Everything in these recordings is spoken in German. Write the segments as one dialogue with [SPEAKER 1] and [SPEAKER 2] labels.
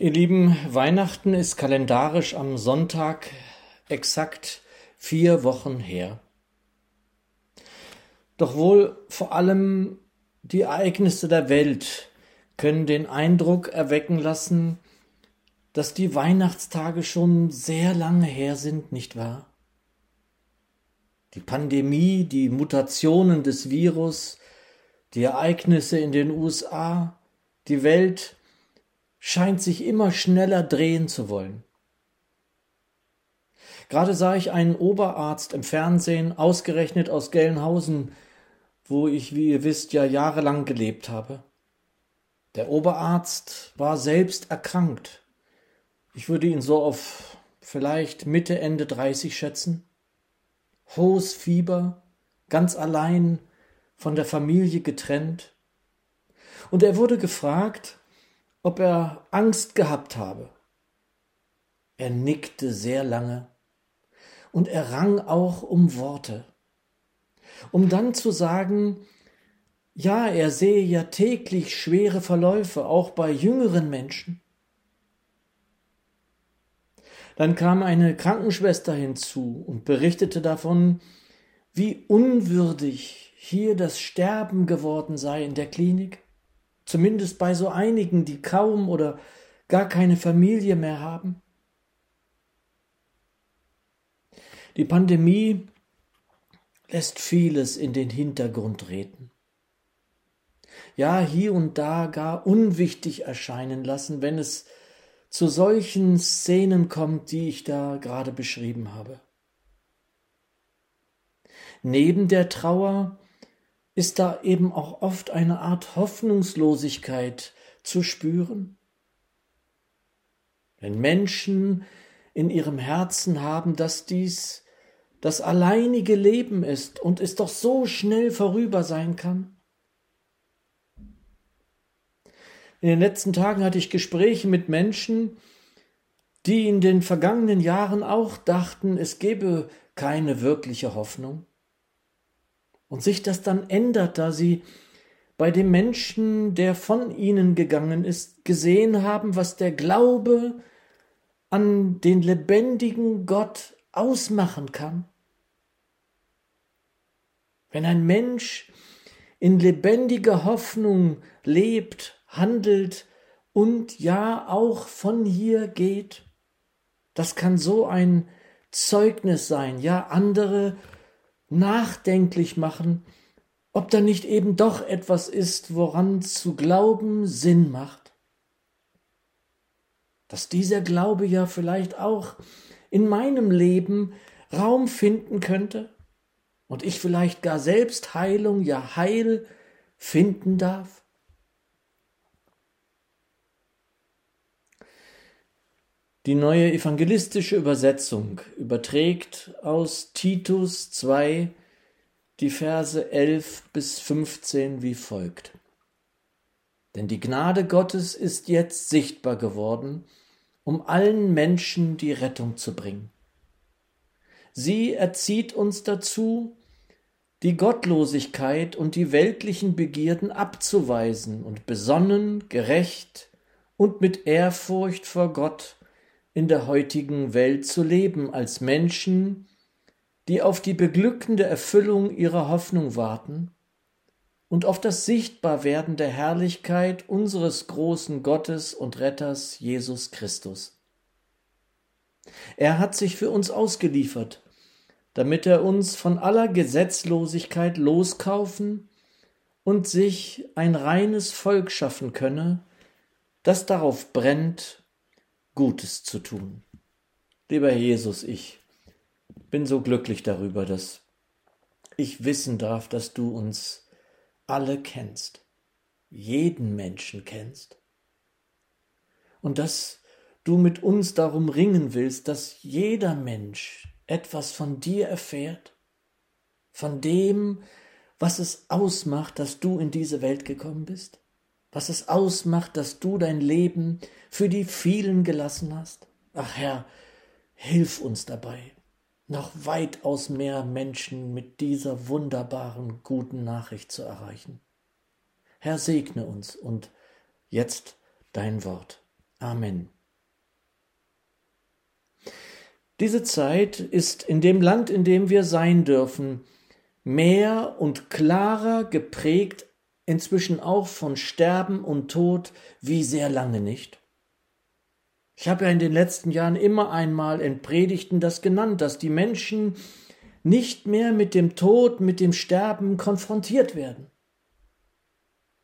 [SPEAKER 1] Ihr Lieben, Weihnachten ist kalendarisch am Sonntag exakt vier Wochen her. Doch wohl vor allem die Ereignisse der Welt können den Eindruck erwecken lassen, dass die Weihnachtstage schon sehr lange her sind, nicht wahr? Die Pandemie, die Mutationen des Virus, die Ereignisse in den USA, die Welt scheint sich immer schneller drehen zu wollen. Gerade sah ich einen Oberarzt im Fernsehen, ausgerechnet aus Gelnhausen, wo ich, wie ihr wisst, ja jahrelang gelebt habe. Der Oberarzt war selbst erkrankt. Ich würde ihn so auf vielleicht Mitte, Ende 30 schätzen. Hohes Fieber, ganz allein, von der Familie getrennt. Und er wurde gefragt, ob er Angst gehabt habe. Er nickte sehr lange und er rang auch um Worte, um dann zu sagen, ja, er sehe ja täglich schwere Verläufe, auch bei jüngeren Menschen. Dann kam eine Krankenschwester hinzu und berichtete davon, wie unwürdig hier das Sterben geworden sei in der Klinik zumindest bei so einigen, die kaum oder gar keine Familie mehr haben. Die Pandemie lässt vieles in den Hintergrund treten. Ja, hier und da gar unwichtig erscheinen lassen, wenn es zu solchen Szenen kommt, die ich da gerade beschrieben habe. Neben der Trauer ist da eben auch oft eine Art Hoffnungslosigkeit zu spüren? Wenn Menschen in ihrem Herzen haben, dass dies das alleinige Leben ist und es doch so schnell vorüber sein kann? In den letzten Tagen hatte ich Gespräche mit Menschen, die in den vergangenen Jahren auch dachten, es gebe keine wirkliche Hoffnung und sich das dann ändert, da sie bei dem Menschen, der von ihnen gegangen ist, gesehen haben, was der Glaube an den lebendigen Gott ausmachen kann. Wenn ein Mensch in lebendiger Hoffnung lebt, handelt und ja auch von hier geht, das kann so ein Zeugnis sein, ja andere nachdenklich machen, ob da nicht eben doch etwas ist, woran zu glauben Sinn macht. Dass dieser Glaube ja vielleicht auch in meinem Leben Raum finden könnte und ich vielleicht gar selbst Heilung, ja Heil finden darf. Die neue evangelistische Übersetzung überträgt aus Titus 2 die Verse 11 bis 15 wie folgt. Denn die Gnade Gottes ist jetzt sichtbar geworden, um allen Menschen die Rettung zu bringen. Sie erzieht uns dazu, die Gottlosigkeit und die weltlichen Begierden abzuweisen und besonnen, gerecht und mit Ehrfurcht vor Gott in der heutigen Welt zu leben als Menschen, die auf die beglückende Erfüllung ihrer Hoffnung warten und auf das Sichtbarwerden der Herrlichkeit unseres großen Gottes und Retters Jesus Christus. Er hat sich für uns ausgeliefert, damit er uns von aller Gesetzlosigkeit loskaufen und sich ein reines Volk schaffen könne, das darauf brennt, Gutes zu tun. Lieber Jesus, ich bin so glücklich darüber, dass ich wissen darf, dass du uns alle kennst, jeden Menschen kennst, und dass du mit uns darum ringen willst, dass jeder Mensch etwas von dir erfährt, von dem, was es ausmacht, dass du in diese Welt gekommen bist was es ausmacht, dass du dein Leben für die vielen gelassen hast. Ach Herr, hilf uns dabei, noch weitaus mehr Menschen mit dieser wunderbaren guten Nachricht zu erreichen. Herr, segne uns und jetzt dein Wort. Amen. Diese Zeit ist in dem Land, in dem wir sein dürfen, mehr und klarer geprägt, inzwischen auch von Sterben und Tod, wie sehr lange nicht. Ich habe ja in den letzten Jahren immer einmal in Predigten das genannt, dass die Menschen nicht mehr mit dem Tod, mit dem Sterben konfrontiert werden.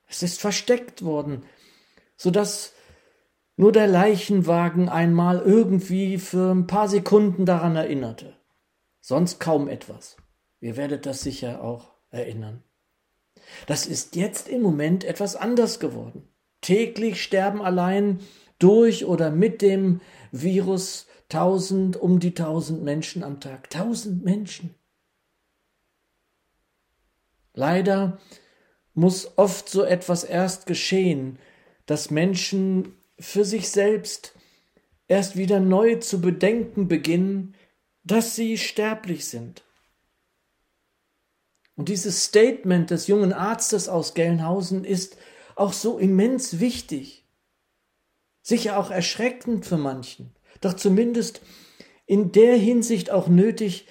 [SPEAKER 1] Es ist versteckt worden, so dass nur der Leichenwagen einmal irgendwie für ein paar Sekunden daran erinnerte. Sonst kaum etwas. Ihr werdet das sicher auch erinnern. Das ist jetzt im Moment etwas anders geworden. Täglich sterben allein durch oder mit dem Virus tausend, um die tausend Menschen am Tag. Tausend Menschen. Leider muss oft so etwas erst geschehen, dass Menschen für sich selbst erst wieder neu zu bedenken beginnen, dass sie sterblich sind. Und dieses Statement des jungen Arztes aus Gelnhausen ist auch so immens wichtig. Sicher auch erschreckend für manchen, doch zumindest in der Hinsicht auch nötig,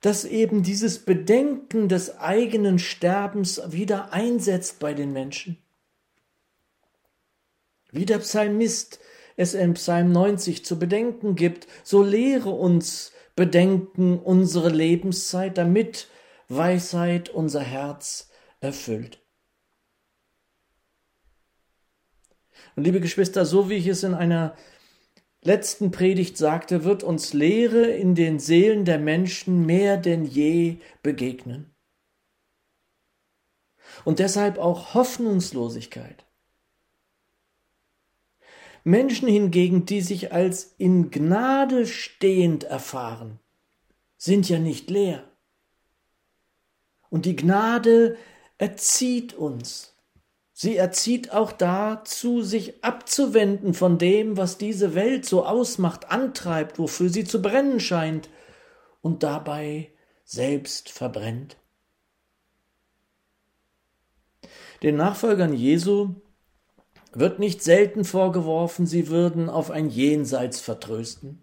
[SPEAKER 1] dass eben dieses Bedenken des eigenen Sterbens wieder einsetzt bei den Menschen. Wie der Psalmist es in Psalm 90 zu bedenken gibt, so lehre uns bedenken unsere Lebenszeit, damit Weisheit unser Herz erfüllt. Und liebe Geschwister, so wie ich es in einer letzten Predigt sagte, wird uns Lehre in den Seelen der Menschen mehr denn je begegnen. Und deshalb auch Hoffnungslosigkeit. Menschen hingegen, die sich als in Gnade stehend erfahren, sind ja nicht leer. Und die Gnade erzieht uns. Sie erzieht auch dazu, sich abzuwenden von dem, was diese Welt so ausmacht, antreibt, wofür sie zu brennen scheint und dabei selbst verbrennt. Den Nachfolgern Jesu wird nicht selten vorgeworfen, sie würden auf ein Jenseits vertrösten.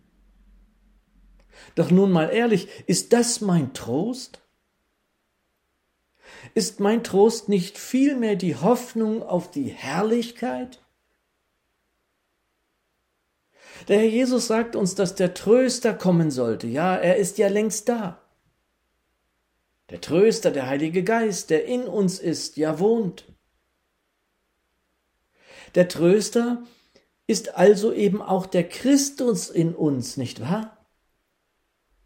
[SPEAKER 1] Doch nun mal ehrlich, ist das mein Trost? Ist mein Trost nicht vielmehr die Hoffnung auf die Herrlichkeit? Der Herr Jesus sagt uns, dass der Tröster kommen sollte. Ja, er ist ja längst da. Der Tröster, der Heilige Geist, der in uns ist, ja wohnt. Der Tröster ist also eben auch der Christus in uns, nicht wahr?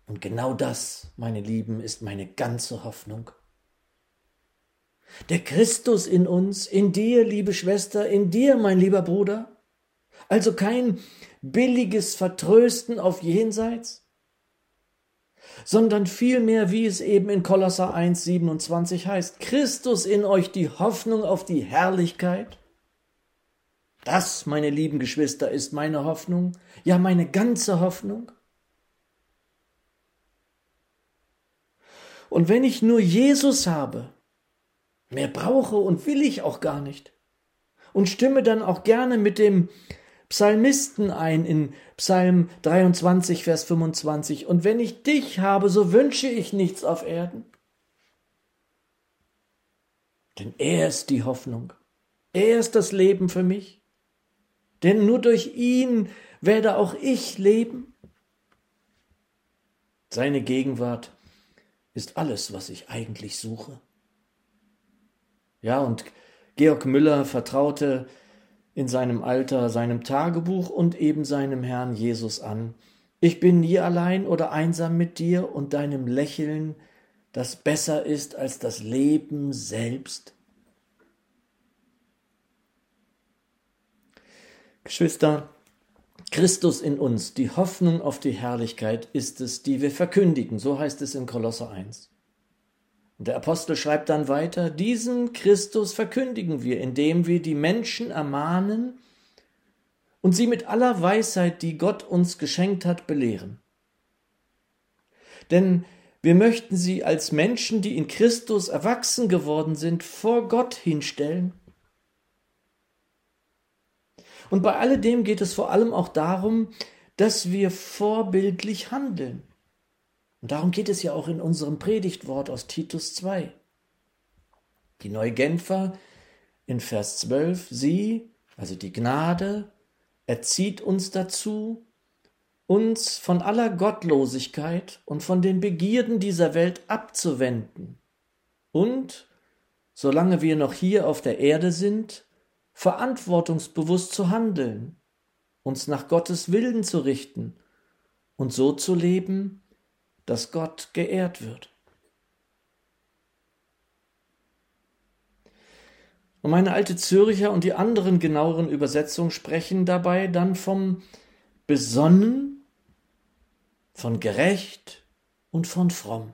[SPEAKER 1] Und genau das, meine Lieben, ist meine ganze Hoffnung. Der Christus in uns, in dir, liebe Schwester, in dir, mein lieber Bruder. Also kein billiges Vertrösten auf jenseits, sondern vielmehr, wie es eben in Kolosser 1, 27 heißt, Christus in euch die Hoffnung auf die Herrlichkeit das, meine lieben Geschwister, ist meine Hoffnung, ja meine ganze Hoffnung. Und wenn ich nur Jesus habe, mehr brauche und will ich auch gar nicht, und stimme dann auch gerne mit dem Psalmisten ein in Psalm 23, Vers 25, und wenn ich dich habe, so wünsche ich nichts auf Erden. Denn er ist die Hoffnung, er ist das Leben für mich denn nur durch ihn werde auch ich leben. Seine Gegenwart ist alles, was ich eigentlich suche. Ja, und Georg Müller vertraute in seinem Alter seinem Tagebuch und eben seinem Herrn Jesus an. Ich bin nie allein oder einsam mit dir und deinem Lächeln, das besser ist als das Leben selbst. Geschwister, Christus in uns, die Hoffnung auf die Herrlichkeit ist es, die wir verkündigen, so heißt es in Kolosser 1. Der Apostel schreibt dann weiter, diesen Christus verkündigen wir, indem wir die Menschen ermahnen und sie mit aller Weisheit, die Gott uns geschenkt hat, belehren. Denn wir möchten sie als Menschen, die in Christus erwachsen geworden sind, vor Gott hinstellen Und bei alledem geht es vor allem auch darum, dass wir vorbildlich handeln. Und darum geht es ja auch in unserem Predigtwort aus Titus 2. Die Neugenfer in Vers 12, sie, also die Gnade, erzieht uns dazu, uns von aller Gottlosigkeit und von den Begierden dieser Welt abzuwenden und, solange wir noch hier auf der Erde sind, verantwortungsbewusst zu handeln, uns nach Gottes Willen zu richten und so zu leben, dass Gott geehrt wird. Und meine alte Zürcher und die anderen genaueren Übersetzungen sprechen dabei dann vom besonnen, von gerecht und von fromm.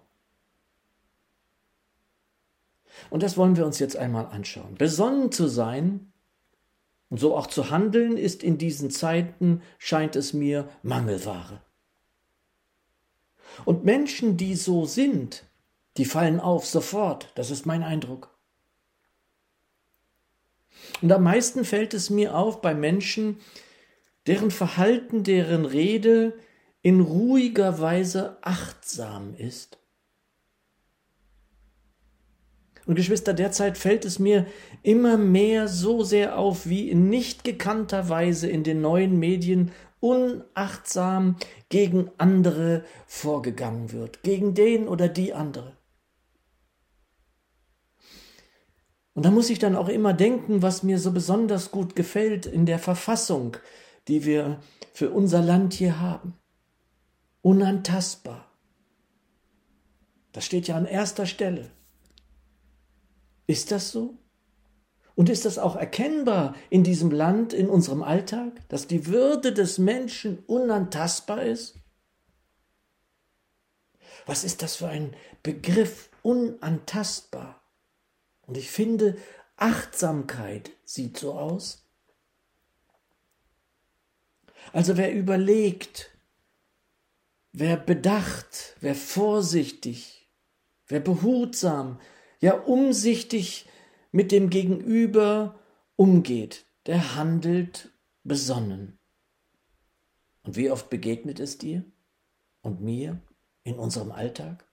[SPEAKER 1] Und das wollen wir uns jetzt einmal anschauen. Besonnen zu sein und so auch zu handeln, ist in diesen Zeiten, scheint es mir, Mangelware. Und Menschen, die so sind, die fallen auf sofort, das ist mein Eindruck. Und am meisten fällt es mir auf bei Menschen, deren Verhalten, deren Rede in ruhiger Weise achtsam ist. Und Geschwister, derzeit fällt es mir immer mehr so sehr auf, wie in nicht gekannter Weise in den neuen Medien unachtsam gegen andere vorgegangen wird, gegen den oder die andere. Und da muss ich dann auch immer denken, was mir so besonders gut gefällt in der Verfassung, die wir für unser Land hier haben. Unantastbar. Das steht ja an erster Stelle. Ist das so? Und ist das auch erkennbar in diesem Land, in unserem Alltag, dass die Würde des Menschen unantastbar ist? Was ist das für ein Begriff unantastbar? Und ich finde, Achtsamkeit sieht so aus. Also wer überlegt, wer bedacht, wer vorsichtig, wer behutsam, ja umsichtig mit dem Gegenüber umgeht, der handelt besonnen. Und wie oft begegnet es dir und mir in unserem Alltag?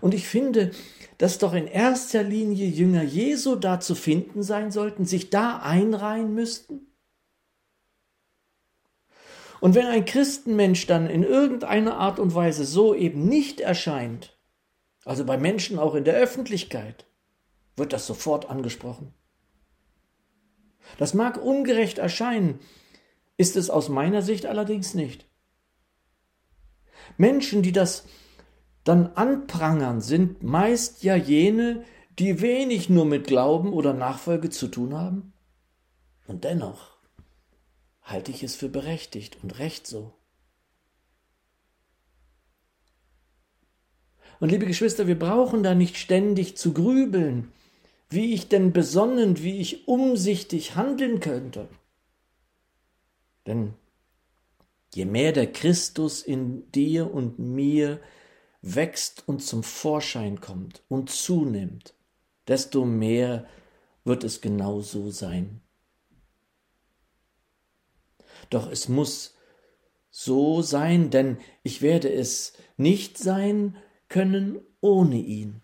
[SPEAKER 1] Und ich finde, dass doch in erster Linie Jünger Jesu da zu finden sein sollten, sich da einreihen müssten. Und wenn ein Christenmensch dann in irgendeiner Art und Weise so eben nicht erscheint, also bei Menschen auch in der Öffentlichkeit, wird das sofort angesprochen. Das mag ungerecht erscheinen, ist es aus meiner Sicht allerdings nicht. Menschen, die das dann anprangern, sind meist ja jene, die wenig nur mit Glauben oder Nachfolge zu tun haben. Und dennoch halte ich es für berechtigt und recht so. Und liebe Geschwister, wir brauchen da nicht ständig zu grübeln, wie ich denn besonnen, wie ich umsichtig handeln könnte. Denn je mehr der Christus in dir und mir wächst und zum Vorschein kommt und zunimmt, desto mehr wird es genau so sein. Doch es muss so sein, denn ich werde es nicht sein können ohne ihn.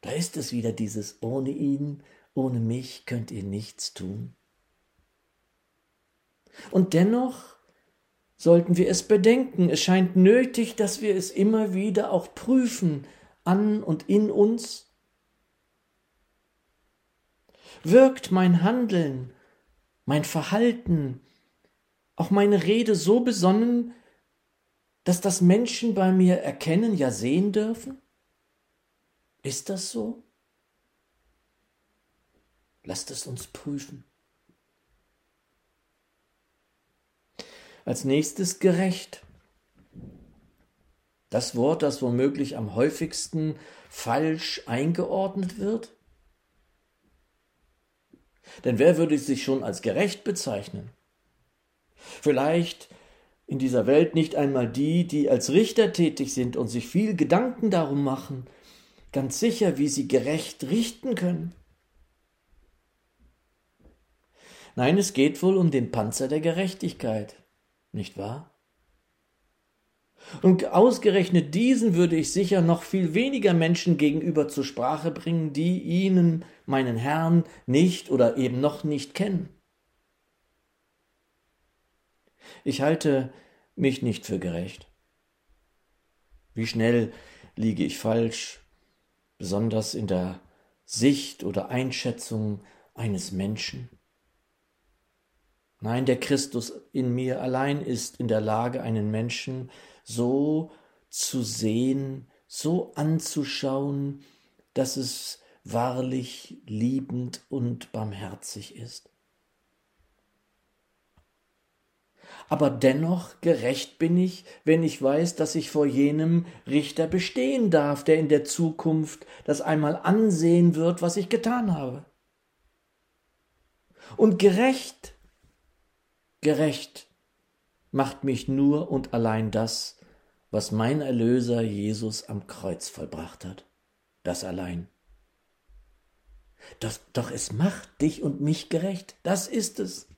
[SPEAKER 1] Da ist es wieder dieses ohne ihn, ohne mich könnt ihr nichts tun. Und dennoch sollten wir es bedenken. Es scheint nötig, dass wir es immer wieder auch prüfen an und in uns. Wirkt mein Handeln, mein Verhalten, auch meine Rede so besonnen, dass das Menschen bei mir erkennen, ja sehen dürfen? Ist das so? Lasst es uns prüfen. Als nächstes gerecht. Das Wort, das womöglich am häufigsten falsch eingeordnet wird. Denn wer würde sich schon als gerecht bezeichnen? Vielleicht in dieser Welt nicht einmal die, die als Richter tätig sind und sich viel Gedanken darum machen, ganz sicher, wie sie gerecht richten können. Nein, es geht wohl um den Panzer der Gerechtigkeit, nicht wahr? Und ausgerechnet diesen würde ich sicher noch viel weniger Menschen gegenüber zur Sprache bringen, die ihnen, meinen Herrn, nicht oder eben noch nicht kennen. Ich halte mich nicht für gerecht. Wie schnell liege ich falsch, besonders in der Sicht oder Einschätzung eines Menschen? Nein, der Christus in mir allein ist in der Lage, einen Menschen so zu sehen, so anzuschauen, dass es wahrlich liebend und barmherzig ist. Aber dennoch gerecht bin ich, wenn ich weiß, dass ich vor jenem Richter bestehen darf, der in der Zukunft das einmal ansehen wird, was ich getan habe. Und gerecht, gerecht macht mich nur und allein das, was mein Erlöser Jesus am Kreuz vollbracht hat. Das allein. Doch, doch es macht dich und mich gerecht. Das ist es.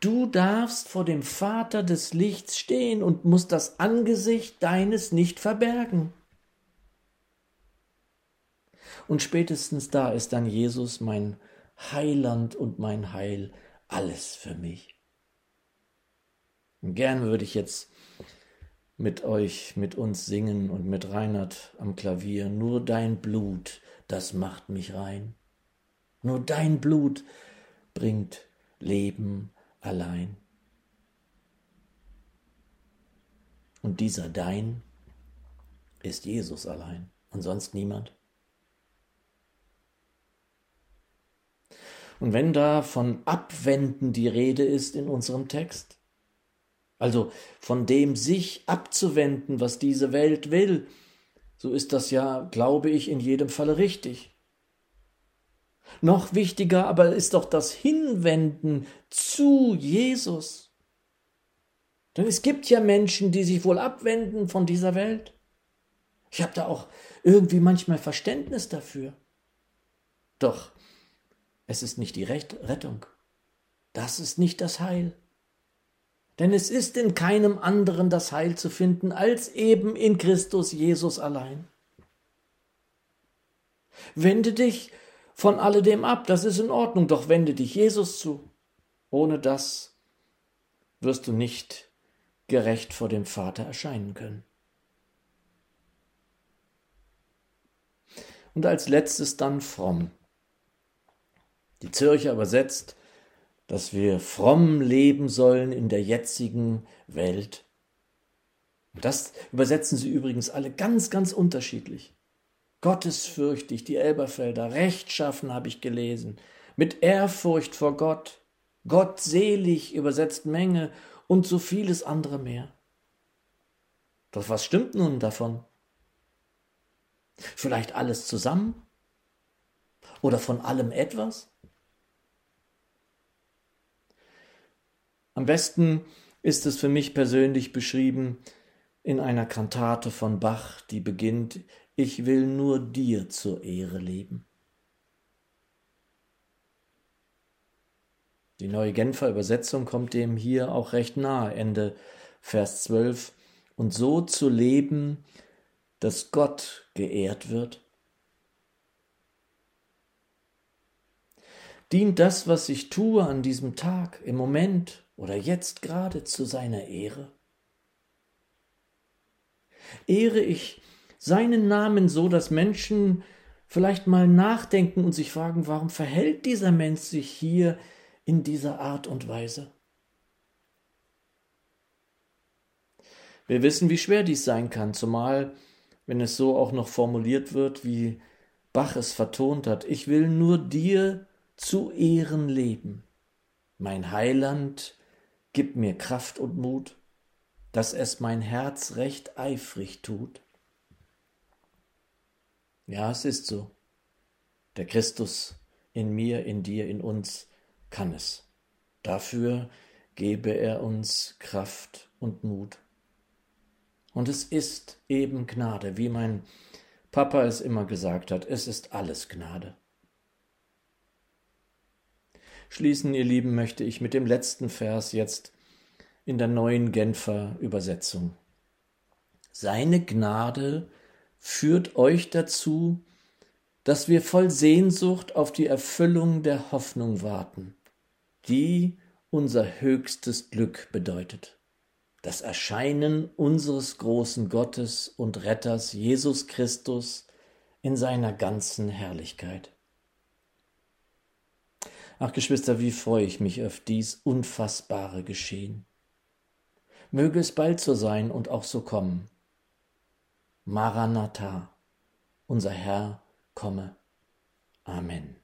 [SPEAKER 1] Du darfst vor dem Vater des Lichts stehen und musst das Angesicht deines nicht verbergen. Und spätestens da ist dann Jesus mein Heiland und mein Heil, alles für mich. Und gern würde ich jetzt mit euch, mit uns singen und mit Reinhard am Klavier. Nur dein Blut, das macht mich rein. Nur dein Blut bringt Leben allein. Und dieser Dein ist Jesus allein und sonst niemand. Und wenn da von Abwenden die Rede ist in unserem Text, also von dem sich abzuwenden, was diese Welt will, so ist das ja, glaube ich, in jedem Falle richtig. Noch wichtiger aber ist doch das Hinwenden zu Jesus. Denn es gibt ja Menschen, die sich wohl abwenden von dieser Welt. Ich habe da auch irgendwie manchmal Verständnis dafür. Doch es ist nicht die Rettung. Das ist nicht das Heil. Denn es ist in keinem anderen das Heil zu finden als eben in Christus Jesus allein. Wende dich von alledem ab, das ist in Ordnung, doch wende dich Jesus zu. Ohne das wirst du nicht gerecht vor dem Vater erscheinen können. Und als letztes dann fromm. Die Kirche übersetzt, dass wir fromm leben sollen in der jetzigen Welt. Und das übersetzen sie übrigens alle ganz, ganz unterschiedlich gottesfürchtig, die Elberfelder, rechtschaffen habe ich gelesen, mit Ehrfurcht vor Gott, gottselig übersetzt Menge und so vieles andere mehr. Doch was stimmt nun davon? Vielleicht alles zusammen? Oder von allem etwas? Am besten ist es für mich persönlich beschrieben in einer Kantate von Bach, die beginnt ich will nur dir zur Ehre leben. Die neue Genfer Übersetzung kommt dem hier auch recht nahe, Ende Vers 12. Und so zu leben, dass Gott geehrt wird. Dient das, was ich tue an diesem Tag, im Moment oder jetzt gerade zu seiner Ehre? Ehre ich seinen Namen so, dass Menschen vielleicht mal nachdenken und sich fragen, warum verhält dieser Mensch sich hier in dieser Art und Weise? Wir wissen, wie schwer dies sein kann, zumal wenn es so auch noch formuliert wird, wie Bach es vertont hat. Ich will nur dir zu Ehren leben. Mein Heiland, gib mir Kraft und Mut, dass es mein Herz recht eifrig tut. Ja, es ist so. Der Christus in mir, in dir, in uns kann es. Dafür gebe er uns Kraft und Mut. Und es ist eben Gnade, wie mein Papa es immer gesagt hat, es ist alles Gnade. schließen, ihr Lieben, möchte ich mit dem letzten Vers jetzt in der neuen Genfer Übersetzung. Seine Gnade führt euch dazu, dass wir voll Sehnsucht auf die Erfüllung der Hoffnung warten, die unser höchstes Glück bedeutet. Das Erscheinen unseres großen Gottes und Retters Jesus Christus in seiner ganzen Herrlichkeit. Ach Geschwister, wie freue ich mich auf dies unfassbare Geschehen. Möge es bald so sein und auch so kommen. Maranatha, unser Herr, komme. Amen.